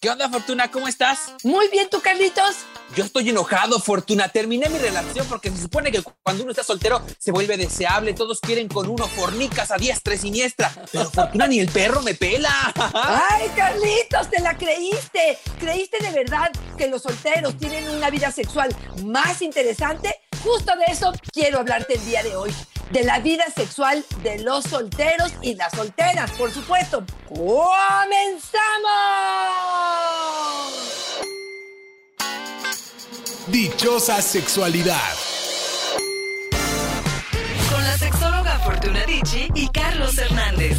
¿Qué onda, Fortuna? ¿Cómo estás? Muy bien, ¿tú, Carlitos? Yo estoy enojado, Fortuna. Terminé mi relación porque se supone que cuando uno está soltero se vuelve deseable. Todos quieren con uno fornicas a diestra y siniestra. Pero Fortuna ni el perro me pela. ¡Ay, Carlitos! ¡Te la creíste! ¿Creíste de verdad que los solteros tienen una vida sexual más interesante? Justo de eso quiero hablarte el día de hoy. De la vida sexual de los solteros y las solteras, por supuesto. ¡Comenzamos! Dichosa sexualidad. Con la sexóloga Fortuna Dicci y Carlos Hernández.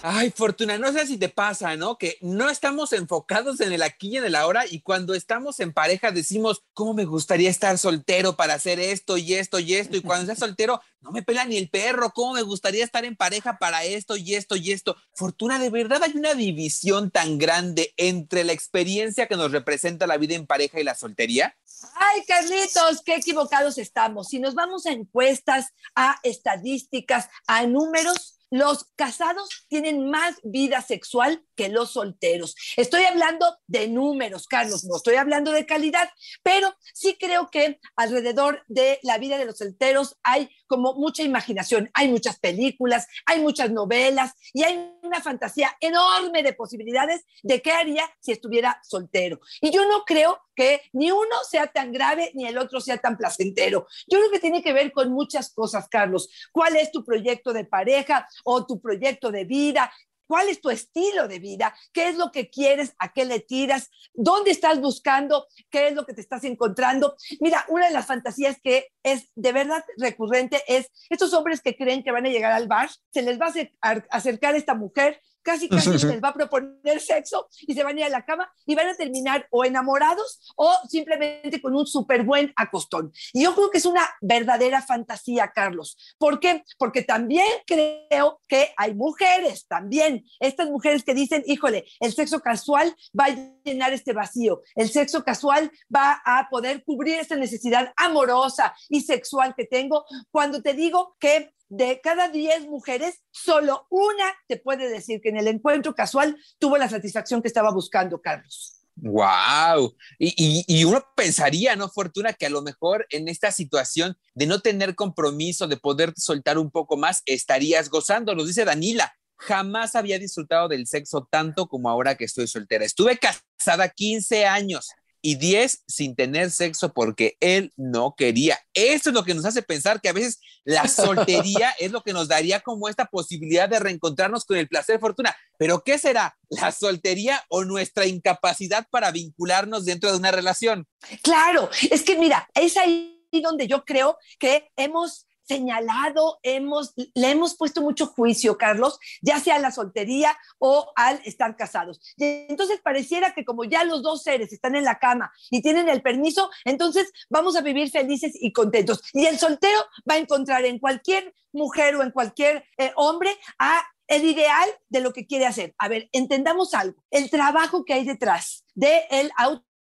Ay, Fortuna, no sé si te pasa, ¿no? Que no estamos enfocados en el aquí y en el ahora y cuando estamos en pareja decimos, ¿cómo me gustaría estar soltero para hacer esto y esto y esto? Y cuando estás soltero, no me pela ni el perro, ¿cómo me gustaría estar en pareja para esto y esto y esto? Fortuna, ¿de verdad hay una división tan grande entre la experiencia que nos representa la vida en pareja y la soltería? Ay, Carlitos, qué equivocados estamos. Si nos vamos a encuestas, a estadísticas, a números, los casados tienen más vida sexual que los solteros. Estoy hablando de números, Carlos, no estoy hablando de calidad, pero sí creo que alrededor de la vida de los solteros hay como mucha imaginación, hay muchas películas, hay muchas novelas y hay una fantasía enorme de posibilidades de qué haría si estuviera soltero. Y yo no creo que ni uno sea tan grave ni el otro sea tan placentero. Yo creo que tiene que ver con muchas cosas, Carlos. ¿Cuál es tu proyecto de pareja o tu proyecto de vida? ¿Cuál es tu estilo de vida? ¿Qué es lo que quieres? ¿A qué le tiras? ¿Dónde estás buscando? ¿Qué es lo que te estás encontrando? Mira, una de las fantasías que es de verdad recurrente es estos hombres que creen que van a llegar al bar, se les va a acercar esta mujer casi casi les va a proponer sexo y se van a ir a la cama y van a terminar o enamorados o simplemente con un súper buen acostón. Y yo creo que es una verdadera fantasía, Carlos. ¿Por qué? Porque también creo que hay mujeres, también, estas mujeres que dicen, híjole, el sexo casual va a llenar este vacío, el sexo casual va a poder cubrir esta necesidad amorosa y sexual que tengo cuando te digo que de cada 10 mujeres, solo una te puede decir que en el encuentro casual tuvo la satisfacción que estaba buscando, Carlos. Wow. Y, y, uno pensaría, ¿no, Fortuna, que a lo mejor en esta situación de no tener compromiso, de poder soltar un poco más, estarías gozando. Nos dice Danila, jamás había disfrutado del sexo tanto como ahora que estoy soltera. Estuve casada 15 años y 10 sin tener sexo porque él no quería. Eso es lo que nos hace pensar que a veces la soltería es lo que nos daría como esta posibilidad de reencontrarnos con el placer fortuna. Pero ¿qué será? ¿La soltería o nuestra incapacidad para vincularnos dentro de una relación? Claro, es que mira, es ahí donde yo creo que hemos señalado, hemos, le hemos puesto mucho juicio, Carlos, ya sea a la soltería o al estar casados. Y entonces pareciera que como ya los dos seres están en la cama y tienen el permiso, entonces vamos a vivir felices y contentos. Y el soltero va a encontrar en cualquier mujer o en cualquier eh, hombre a el ideal de lo que quiere hacer. A ver, entendamos algo, el trabajo que hay detrás del el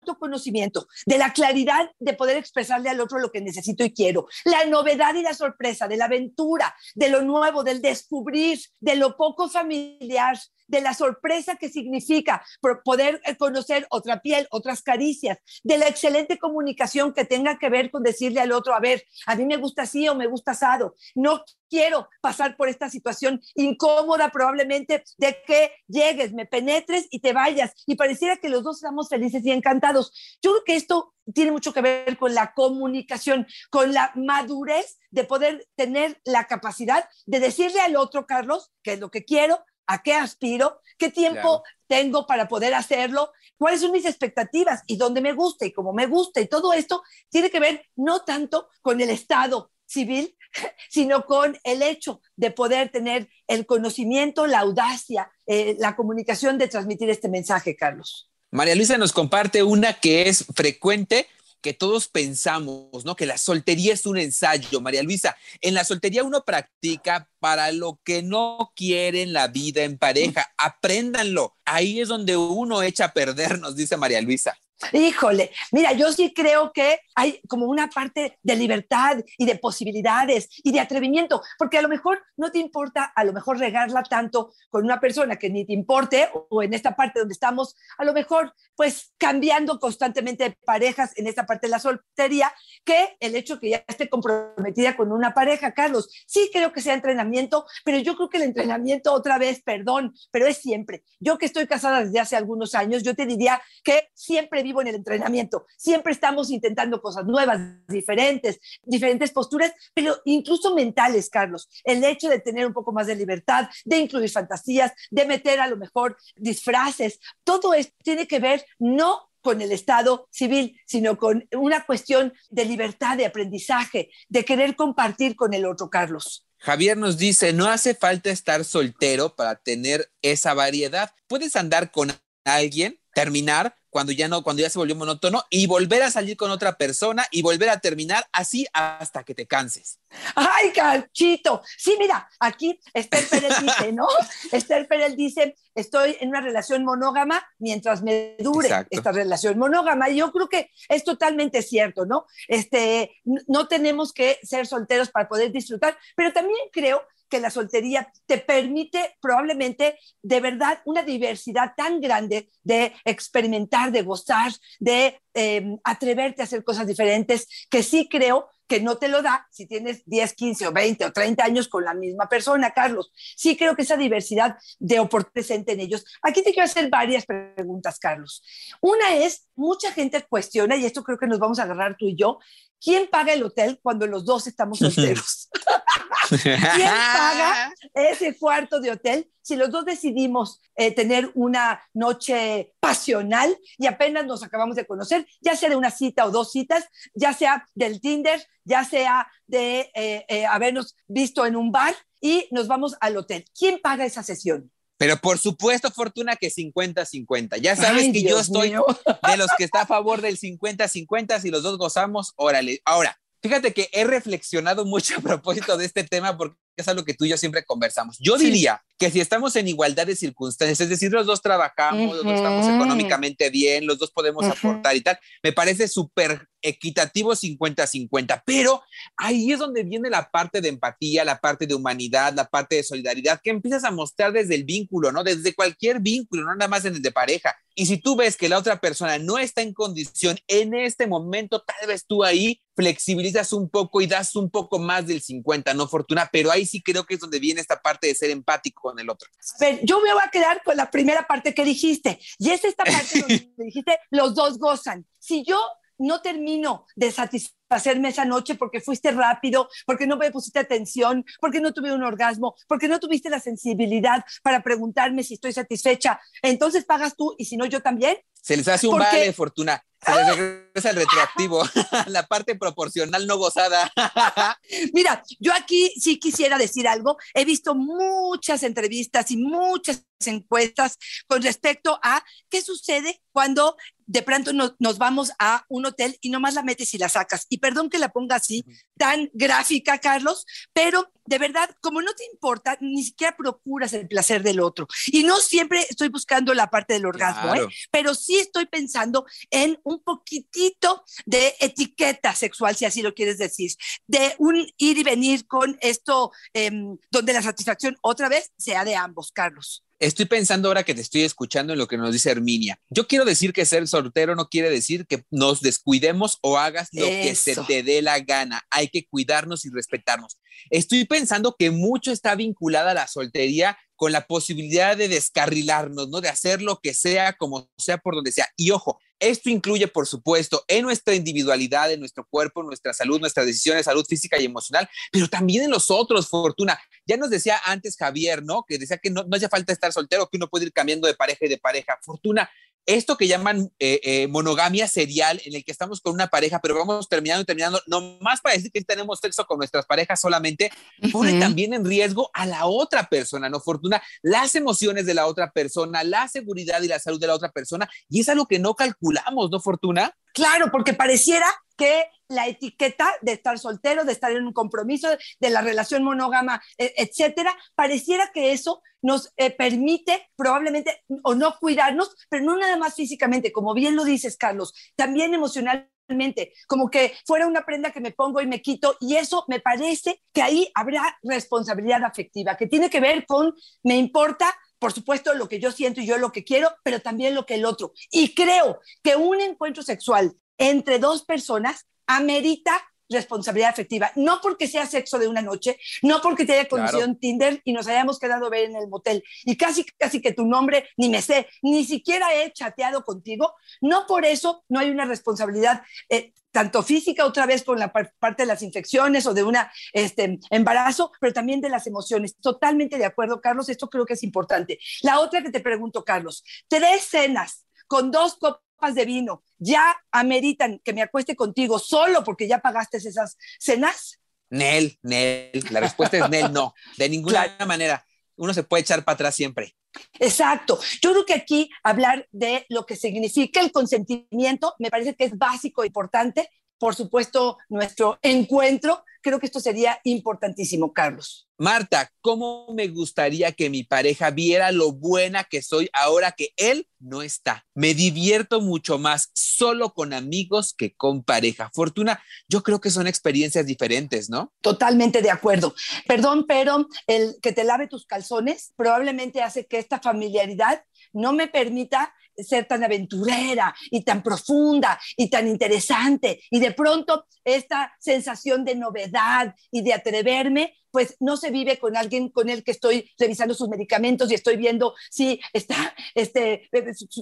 auto conocimiento, de la claridad de poder expresarle al otro lo que necesito y quiero, la novedad y la sorpresa, de la aventura, de lo nuevo, del descubrir, de lo poco familiar, de la sorpresa que significa poder eh, conocer otra piel, otras caricias, de la excelente comunicación que tenga que ver con decirle al otro, a ver, a mí me gusta así o me gusta asado, no quiero pasar por esta situación incómoda probablemente de que llegues, me penetres y te vayas y pareciera que los dos estamos felices y encantados. Yo creo que esto tiene mucho que ver con la comunicación, con la madurez de poder tener la capacidad de decirle al otro, Carlos, que es lo que quiero, a qué aspiro, qué tiempo tengo para poder hacerlo, cuáles son mis expectativas y dónde me gusta y cómo me gusta. Y todo esto tiene que ver no tanto con el estado civil sino con el hecho de poder tener el conocimiento, la audacia, eh, la comunicación de transmitir este mensaje, Carlos. María Luisa nos comparte una que es frecuente todos pensamos, ¿no? Que la soltería es un ensayo, María Luisa. En la soltería uno practica para lo que no quiere en la vida en pareja. Apréndanlo. Ahí es donde uno echa a perder, nos dice María Luisa. Híjole, mira, yo sí creo que hay como una parte de libertad y de posibilidades y de atrevimiento, porque a lo mejor no te importa, a lo mejor regarla tanto con una persona que ni te importe, o en esta parte donde estamos, a lo mejor pues cambiando constantemente de parejas en esta parte de la soltería, que el hecho que ya esté comprometida con una pareja, Carlos. Sí creo que sea entrenamiento, pero yo creo que el entrenamiento otra vez, perdón, pero es siempre. Yo que estoy casada desde hace algunos años, yo te diría que siempre vivo en el entrenamiento. Siempre estamos intentando cosas nuevas, diferentes, diferentes posturas, pero incluso mentales, Carlos. El hecho de tener un poco más de libertad, de incluir fantasías, de meter a lo mejor disfraces, todo esto tiene que ver no con el Estado civil, sino con una cuestión de libertad, de aprendizaje, de querer compartir con el otro, Carlos. Javier nos dice, no hace falta estar soltero para tener esa variedad. Puedes andar con alguien, terminar, cuando ya no, cuando ya se volvió monótono y volver a salir con otra persona y volver a terminar así hasta que te canses. Ay, Carchito. Sí, mira, aquí Esther Pérez dice, ¿no? Esther Pérez dice, estoy en una relación monógama mientras me dure esta relación monógama. Y yo creo que es totalmente cierto, ¿no? Este, no tenemos que ser solteros para poder disfrutar, pero también creo que la soltería te permite probablemente de verdad una diversidad tan grande de experimentar, de gozar, de em, atreverte a hacer cosas diferentes, que sí creo que no te lo da si tienes 10, 15 o 20 o 30 años con la misma persona, Carlos. Sí creo que esa diversidad de oportunidades presente en ellos. Aquí te quiero hacer varias preguntas, Carlos. Una es, mucha gente cuestiona, y esto creo que nos vamos a agarrar tú y yo, ¿quién paga el hotel cuando los dos estamos solteros? ¿Quién paga ese cuarto de hotel si los dos decidimos eh, tener una noche pasional y apenas nos acabamos de conocer, ya sea de una cita o dos citas, ya sea del Tinder, ya sea de eh, eh, habernos visto en un bar y nos vamos al hotel? ¿Quién paga esa sesión? Pero por supuesto, Fortuna, que 50-50. Ya sabes que yo estoy de los que está a favor del 50-50. Si los dos gozamos, órale. Ahora, fíjate que he reflexionado mucho a propósito de este tema porque es algo que tú y yo siempre conversamos. Yo diría que si estamos en igualdad de circunstancias, es decir, los dos trabajamos, los dos estamos económicamente bien, los dos podemos aportar y tal, me parece súper equitativo 50-50, pero ahí es donde viene la parte de empatía, la parte de humanidad, la parte de solidaridad que empiezas a mostrar desde el vínculo, ¿no? Desde cualquier vínculo, no nada más el de pareja. Y si tú ves que la otra persona no está en condición en este momento, tal vez tú ahí flexibilizas un poco y das un poco más del 50, no fortuna, pero ahí sí creo que es donde viene esta parte de ser empático con el otro. A ver, yo me voy a quedar con la primera parte que dijiste, y es esta parte donde dijiste, los dos gozan. Si yo no termino de satisfacerme esa noche porque fuiste rápido, porque no me pusiste atención, porque no tuve un orgasmo, porque no tuviste la sensibilidad para preguntarme si estoy satisfecha, entonces pagas tú y si no yo también. Se les hace un vale, Fortuna. Se les regresa el retroactivo, la parte proporcional no gozada. Mira, yo aquí sí quisiera decir algo. He visto muchas entrevistas y muchas encuestas con respecto a qué sucede cuando de pronto nos, vamos a un hotel y nomás la metes y la sacas. Y perdón que la ponga así, tan gráfica, Carlos, pero de verdad, como no te importa, ni siquiera procuras el placer del otro. Y no siempre estoy buscando la parte del orgasmo, ¿eh? pero sí estoy pensando en un poquitito de etiqueta sexual, si así lo quieres decir, de un ir y venir con esto, em, donde la satisfacción otra vez sea de ambos, Carlos. Estoy pensando ahora que te estoy escuchando en lo que nos dice Herminia. Yo quiero decir que ser soltero no quiere decir que nos descuidemos o hagas lo que se te dé la gana. Hay que cuidarnos y respetarnos. Estoy pensando que mucho está vinculada a la soltería con la posibilidad de descarrilarnos, ¿no? De hacer lo que sea, como sea, por donde sea. Y ojo, esto incluye, por supuesto, en nuestra individualidad, en nuestro cuerpo, en nuestra salud, nuestras decisiones, salud física y emocional, pero también en los otros, Fortuna. Ya nos decía antes Javier, ¿no? Que decía que no, no hace falta estar soltero, que uno puede ir cambiando de pareja y de pareja. Fortuna, esto que llaman eh, eh, monogamia serial, en el que estamos con una pareja, pero vamos terminando y terminando, nomás para decir que tenemos sexo con nuestras parejas solamente, pone también en riesgo a la otra persona, ¿no? Fortuna, las emociones de la otra persona, la seguridad y la salud de la otra persona, y es algo que no calculamos, ¿no, Fortuna? Claro, porque pareciera que la etiqueta de estar soltero, de estar en un compromiso, de la relación monógama, e, etcétera, pareciera que eso nos eh, permite probablemente o no cuidarnos, pero no nada más físicamente, como bien lo dices, Carlos, también emocionalmente, como que fuera una prenda que me pongo y me quito, y eso me parece que ahí habrá responsabilidad afectiva, que tiene que ver con, me importa por supuesto, lo que yo siento y yo lo que quiero, pero también lo que el otro. Y creo que un encuentro sexual entre dos personas amerita responsabilidad afectiva, no porque sea sexo de una noche, no porque te haya conocido en Tinder y nos hayamos quedado a ver en el motel y casi casi que tu nombre ni me sé, ni siquiera he chateado contigo, no por eso no hay una responsabilidad eh, tanto física otra vez con la parte de las infecciones o de un este, embarazo, pero también de las emociones. Totalmente de acuerdo, Carlos, esto creo que es importante. La otra que te pregunto, Carlos, tres cenas con dos copas de vino ya ameritan que me acueste contigo solo porque ya pagaste esas cenas? Nel, Nel. La respuesta es Nel, no. De ninguna manera. Uno se puede echar para atrás siempre. Exacto. Yo creo que aquí hablar de lo que significa el consentimiento me parece que es básico, e importante. Por supuesto, nuestro encuentro creo que esto sería importantísimo, Carlos. Marta, ¿cómo me gustaría que mi pareja viera lo buena que soy ahora que él no está? Me divierto mucho más solo con amigos que con pareja. Fortuna, yo creo que son experiencias diferentes, ¿no? Totalmente de acuerdo. Perdón, pero el que te lave tus calzones probablemente hace que esta familiaridad no me permita ser tan aventurera y tan profunda y tan interesante. Y de pronto esta sensación de novedad y de atreverme, pues no se vive con alguien con el que estoy revisando sus medicamentos y estoy viendo si está este,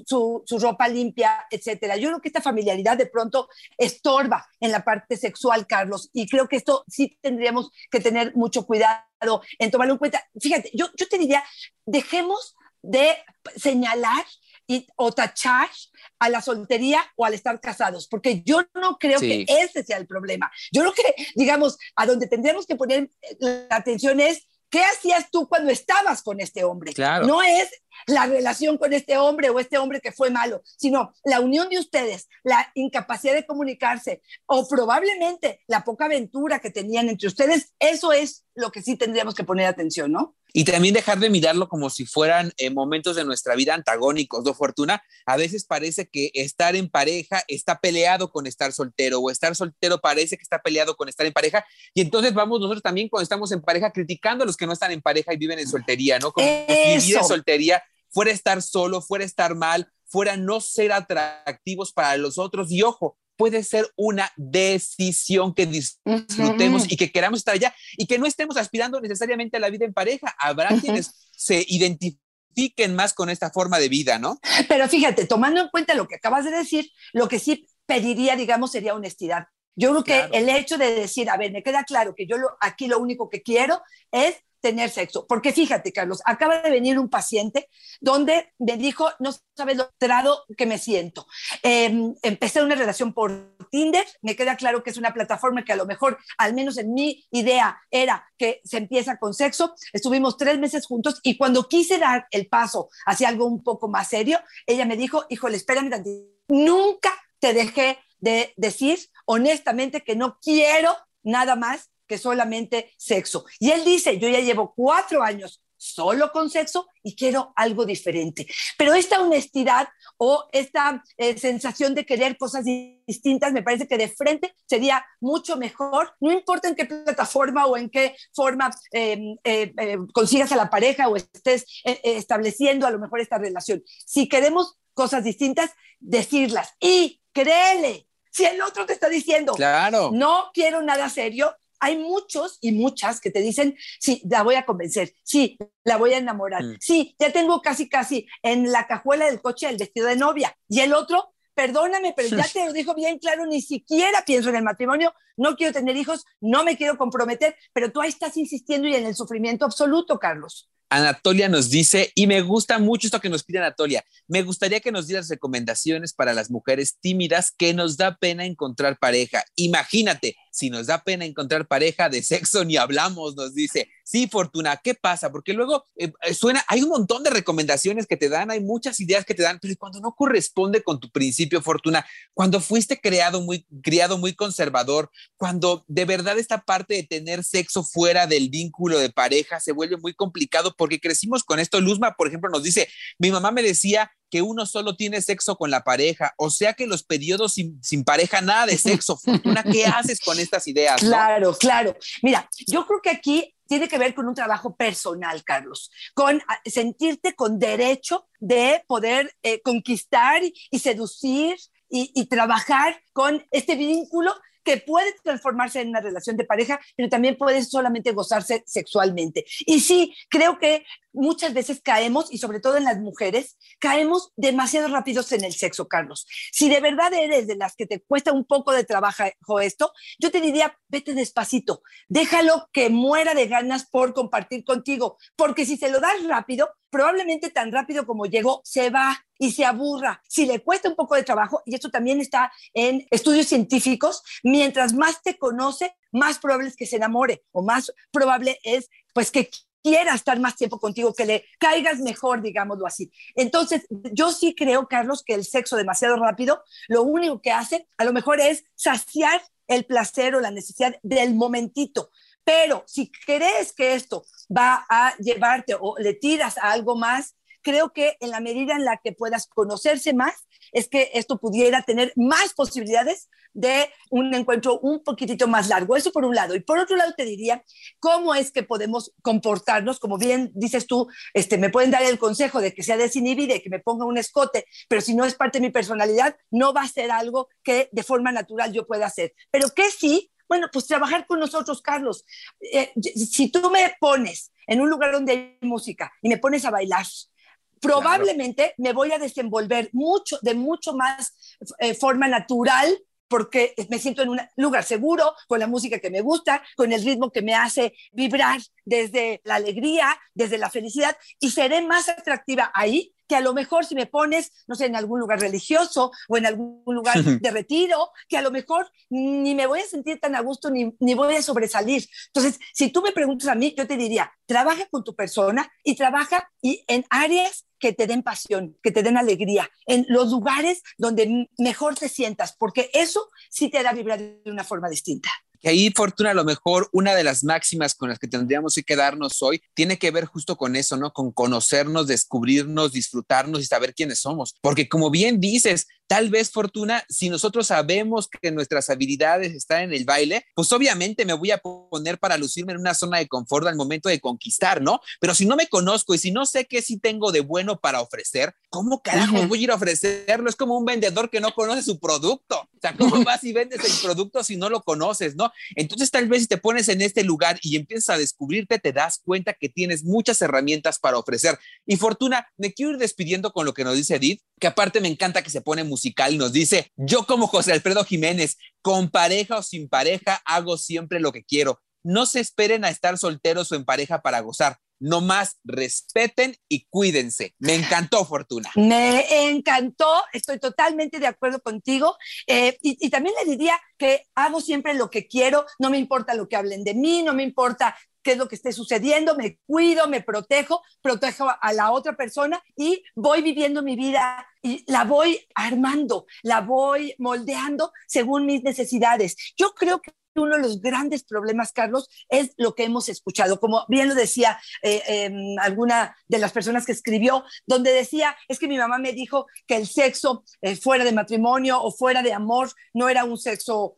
su, su ropa limpia, etcétera. Yo creo que esta familiaridad de pronto estorba en la parte sexual, Carlos, y creo que esto sí tendríamos que tener mucho cuidado en tomarlo en cuenta. Fíjate, yo, yo te diría, dejemos de señalar y, o tachar a la soltería o al estar casados, porque yo no creo que ese sea el problema. Yo creo que, digamos, a donde tendríamos que poner la atención es ¿Qué hacías tú cuando estabas con este hombre? Claro. No es la relación con este hombre o este hombre que fue malo, sino la unión de ustedes, la incapacidad de comunicarse o probablemente la poca aventura que tenían entre ustedes. Eso es lo que sí tendríamos que poner atención, ¿no? Y también dejar de mirarlo como si fueran eh, momentos de nuestra vida antagónicos, ¿no, Fortuna? A veces parece que estar en pareja está peleado con estar soltero, o estar soltero parece que está peleado con estar en pareja, y entonces vamos nosotros también cuando estamos en pareja criticando a los que no están en pareja y viven en soltería, ¿no? Como si vivir en soltería fuera estar solo, fuera estar mal, fuera no ser atractivos para los otros. Y ojo, puede ser una decisión que disfrutemos y que queramos estar allá y que no estemos aspirando necesariamente a la vida en pareja. Habrá quienes se identifiquen más con esta forma de vida, ¿no? Pero fíjate, tomando en cuenta lo que acabas de decir, lo que sí pediría, digamos, sería honestidad. Yo creo que el hecho de decir, a ver, me queda claro que yo lo, aquí lo único que quiero es tener sexo. Porque fíjate, Carlos, acaba de venir un paciente donde me dijo, no sabes lo trado que me siento. Em, empecé una relación por Tinder, me queda claro que es una plataforma que a lo mejor, al menos en mi idea, era que se empieza con sexo. Estuvimos tres meses juntos y cuando quise dar el paso hacia algo un poco más serio, ella me dijo, híjole, espérame tantito, nunca te dejé de decir honestamente que no quiero nada más que solamente sexo. Y él dice, yo ya llevo cuatro años solo con sexo y quiero algo diferente. Pero esta honestidad o esta eh, sensación de querer cosas distintas, me parece que de frente sería mucho mejor, no importa en qué plataforma o en qué forma em, eh, eh, consigas a la pareja o estés estableciendo a lo mejor esta relación. Si queremos cosas distintas, decirlas. Y créele, si el otro te está diciendo, claro. no quiero nada serio, hay muchos y muchas que te dicen, sí, la voy a convencer, sí, la voy a enamorar, mm. sí, ya tengo casi, casi en la cajuela del coche el vestido de novia. Y el otro, perdóname, pero ya te lo dijo bien claro, ni siquiera pienso en el matrimonio, no quiero tener hijos, no me quiero comprometer, pero tú ahí estás insistiendo y en el sufrimiento absoluto, Carlos. Anatolia nos dice, y me gusta mucho esto que nos pide Anatolia, me gustaría que nos dieras recomendaciones para las mujeres tímidas que nos da pena encontrar pareja. Imagínate, si nos da pena encontrar pareja de sexo, ni hablamos, nos dice. Sí, Fortuna, ¿qué pasa? Porque luego eh, eh, suena, hay un montón de recomendaciones que te dan, hay muchas ideas que te dan, pero cuando no corresponde con tu principio, Fortuna, cuando fuiste creado muy, criado muy conservador, cuando de verdad esta parte de tener sexo fuera del vínculo de pareja se vuelve muy complicado porque crecimos con esto. Luzma, por ejemplo, nos dice, mi mamá me decía que uno solo tiene sexo con la pareja, o sea que los periodos sin, pareja, nada de sexo. Fortuna, ¿qué haces con estas ideas? Claro, claro. Mira, yo creo que aquí tiene que ver con un trabajo personal, Carlos, con ah, sentirte con derecho de poder eh, conquistar y, seducir y, trabajar con este vínculo que puede transformarse en una relación de pareja, pero también puede solamente gozarse sexualmente. Y sí, creo que muchas veces caemos, y sobre todo en las mujeres, caemos demasiado rápidos en el sexo, Carlos. Si de verdad eres de las que te cuesta un poco de trabajo esto, yo te diría, vete despacito, déjalo que muera de ganas por compartir contigo, porque si se lo das rápido, probablemente tan rápido como llegó, se va y se aburra. Si le cuesta un poco de trabajo, y esto también está en estudios científicos, mientras más te conoce, más probable es que se enamore o más probable es pues que quiera estar más tiempo contigo, que le caigas mejor, digámoslo así. Entonces, yo sí creo, Carlos, que el sexo demasiado rápido, lo único que hace a lo mejor es saciar el placer o la necesidad del momentito. Pero si crees que esto va a llevarte o le tiras a algo más, creo que en la medida en la que puedas conocerse más, es que esto pudiera tener más posibilidades de un encuentro un poquitito más largo. Eso por un lado. Y por otro lado te diría, ¿cómo es que podemos comportarnos? Como bien dices tú, este, me pueden dar el consejo de que sea desinhibida que me ponga un escote, pero si no es parte de mi personalidad, no va a ser algo que de forma natural yo pueda hacer. Pero que sí, bueno, pues trabajar con nosotros, Carlos. Eh, si tú me pones en un lugar donde hay música y me pones a bailar, probablemente me voy a desenvolver mucho, de mucho más eh, forma natural porque me siento en un lugar seguro, con la música que me gusta, con el ritmo que me hace vibrar desde la alegría, desde la felicidad, y seré más atractiva ahí que a lo mejor si me pones, no sé, en algún lugar religioso o en algún lugar de retiro, que a lo mejor ni me voy a sentir tan a gusto ni, ni voy a sobresalir. Entonces, si tú me preguntas a mí, yo te diría, trabaja con tu persona y trabaja y en áreas que te den pasión, que te den alegría, en los lugares donde mejor te sientas, porque eso sí te hará vibrar de una forma distinta. Que ahí, Fortuna, a lo mejor una de las máximas con las que tendríamos que quedarnos hoy tiene que ver justo con eso, ¿no? Con conocernos, descubrirnos, disfrutarnos y saber quiénes somos. Porque como bien dices, Tal vez, Fortuna, si nosotros sabemos que nuestras habilidades están en el baile, pues obviamente me voy a poner para lucirme en una zona de confort al momento de conquistar, ¿no? Pero si no me conozco y si no sé qué sí tengo de bueno para ofrecer, ¿cómo carajo voy a ir a ofrecerlo? Es como un vendedor que no conoce su producto. O sea, ¿cómo vas y vendes el producto si no lo conoces, no? Entonces, tal vez si te pones en este lugar y empiezas a descubrirte, te das cuenta que tienes muchas herramientas para ofrecer. Y Fortuna, me quiero ir despidiendo con lo que nos dice Edith, que aparte me encanta que se pone musical, nos dice, yo como José Alfredo Jiménez, con pareja o sin pareja, hago siempre lo que quiero. No se esperen a estar solteros o en pareja para gozar. No más respeten y cuídense. Me encantó, Fortuna. Me encantó, estoy totalmente de acuerdo contigo. Eh, y, y, también le diría que hago siempre lo que quiero, no me importa lo que hablen de mí, no me importa qué es lo que esté sucediendo, me cuido, me protejo, protejo a la otra persona y voy viviendo mi vida y la voy armando, la voy moldeando según mis necesidades. Yo creo que uno de los grandes problemas, Carlos, es lo que hemos escuchado. Como bien lo decía eh, em, alguna de las personas que escribió, donde decía, es que mi mamá me dijo que el sexo eh, fuera de matrimonio o fuera de amor no era un sexo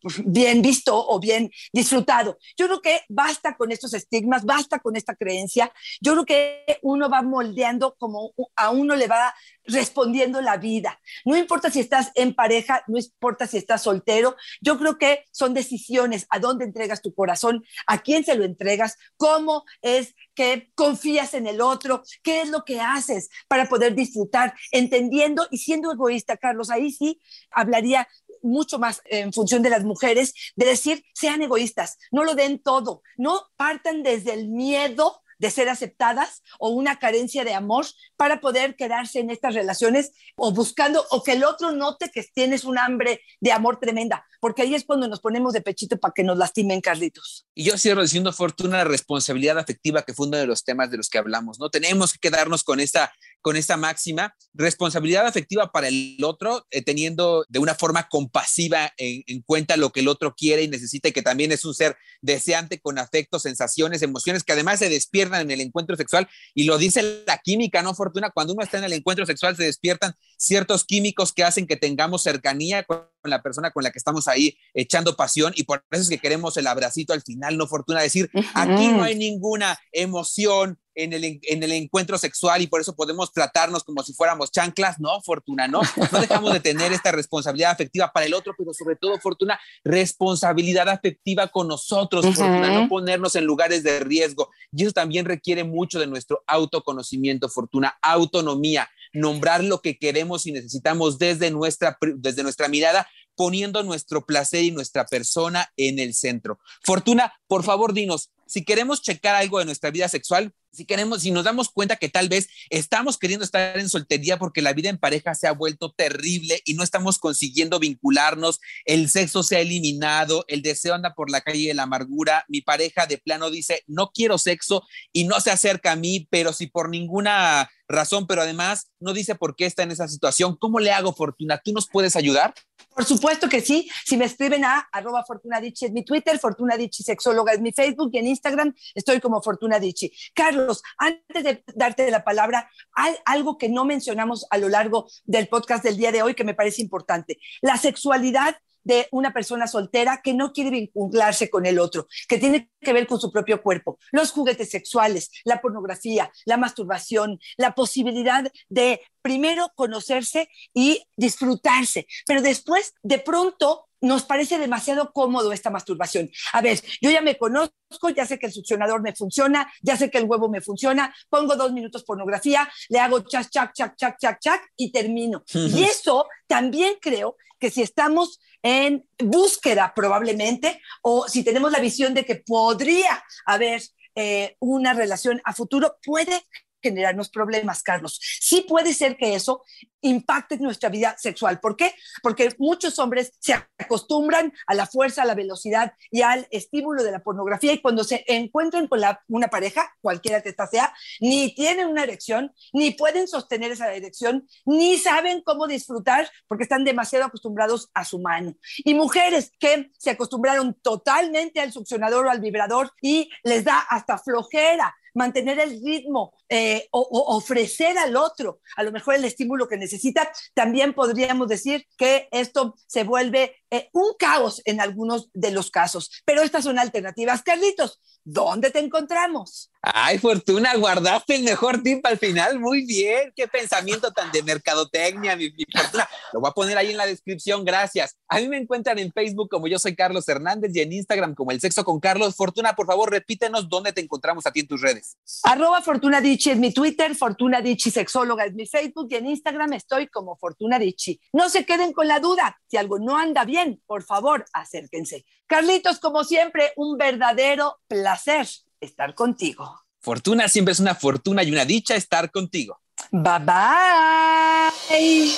pues bien visto o bien disfrutado. Yo creo que basta con estos estigmas, basta con esta creencia. Yo creo que uno va moldeando como a uno le va respondiendo la vida. No importa si estás en pareja, no importa si estás soltero. Yo creo que son decisiones a dónde entregas tu corazón, a quién se lo entregas, cómo es que confías en el otro, qué es lo que haces para poder disfrutar, entendiendo y siendo egoísta, Carlos. Ahí sí hablaría mucho más en función de las mujeres, de decir, sean egoístas, no lo den todo, no partan desde el miedo de ser aceptadas o una carencia de amor para poder quedarse en estas relaciones o buscando o que el otro note que tienes un hambre de amor tremenda, porque ahí es cuando nos ponemos de pechito para que nos lastimen, Carlitos. Y yo cierro diciendo, Fortuna, la responsabilidad afectiva, que fue uno de los temas de los que hablamos, ¿no? Tenemos que quedarnos con esta, con esta máxima, responsabilidad afectiva para el otro, eh, teniendo de una forma compasiva en, en, cuenta lo que el otro quiere y necesita, y que también es un ser deseante con afectos, sensaciones, emociones, que además se despiertan en el encuentro sexual, y lo dice la química, ¿no, Fortuna? Cuando uno está en el encuentro sexual se despiertan ciertos químicos que hacen que tengamos cercanía con la persona con la que estamos ahí echando pasión, y por eso es que queremos el abracito al final, ¿no, Fortuna? Decir, uh -huh. aquí no hay ninguna emoción, en el, en el, encuentro sexual y por eso podemos tratarnos como si fuéramos chanclas, no, Fortuna, no, no dejamos de tener esta responsabilidad afectiva para el otro, pero sobre todo, Fortuna, responsabilidad afectiva con nosotros, uh -huh. Fortuna, no ponernos en lugares de riesgo. Y eso también requiere mucho de nuestro autoconocimiento, Fortuna, autonomía, nombrar lo que queremos y necesitamos desde nuestra, desde nuestra mirada poniendo nuestro placer y nuestra persona en el centro. Fortuna, por favor, dinos, si queremos checar algo de nuestra vida sexual, si queremos, si nos damos cuenta que tal vez estamos queriendo estar en soltería porque la vida en pareja se ha vuelto terrible y no estamos consiguiendo vincularnos, el sexo se ha eliminado, el deseo anda por la calle de la amargura, mi pareja de plano dice, no quiero sexo y no se acerca a mí, pero si por ninguna razón, pero además no dice por qué está en esa situación, ¿cómo le hago, Fortuna? ¿Tú nos puedes ayudar? Por supuesto que sí. Si me escriben a arroba Fortuna Dichi es mi Twitter, Fortuna Dichi Sexóloga es mi Facebook y en Instagram estoy como Fortuna Dichi. Carlos, antes de darte la palabra, hay algo que no mencionamos a lo largo del podcast del día de hoy que me parece importante. La sexualidad de una persona soltera que no quiere vincularse con el otro, que tiene que ver con su propio cuerpo, los juguetes sexuales, la pornografía, la masturbación, la posibilidad de primero conocerse y disfrutarse, pero después de pronto nos parece demasiado cómodo esta masturbación. A ver, yo ya me conozco, ya sé que el succionador me funciona, ya sé que el huevo me funciona, pongo dos minutos pornografía, le hago chac, chac, chac, chac, chac, chac y termino. y eso también creo que si estamos en búsqueda probablemente, o si tenemos la visión de que podría haber eh, una relación a futuro, puede generarnos problemas, Carlos. Sí puede ser que eso impacte nuestra vida sexual. ¿Por qué? Porque muchos hombres se acostumbran a la fuerza, a la velocidad y al estímulo de la pornografía y cuando se encuentran con una pareja, cualquiera que esta sea, ni tienen una erección, ni pueden sostener esa erección, ni saben cómo disfrutar porque están demasiado acostumbrados a su mano. Y mujeres que se acostumbraron totalmente al succionador o al vibrador y les da hasta flojera mantener el ritmo eh, o, ofrecer al otro a lo mejor el estímulo que necesita, también podríamos decir que esto se vuelve eh, un caos en algunos de los casos. Pero estas son alternativas. Carlitos, ¿dónde te encontramos? Ay, Fortuna, guardaste el mejor tip al final. Muy bien. Qué pensamiento tan de mercadotecnia, mi, mi, Fortuna. Lo voy a poner ahí en la descripción. Gracias. A mí me encuentran en Facebook como yo soy Carlos Hernández y en Instagram como El Sexo con Carlos. Fortuna, por favor, repítenos dónde te encontramos a ti en tus redes. Arroba Fortuna Dichi es mi Twitter, Fortuna Dichi Sexóloga es mi Facebook y en Instagram estoy como Fortuna Dichi. No se queden con la duda. Si algo no anda bien, por favor, acérquense. Carlitos, como siempre, un verdadero placer estar contigo. Fortuna siempre es una fortuna y una dicha estar contigo. Bye bye.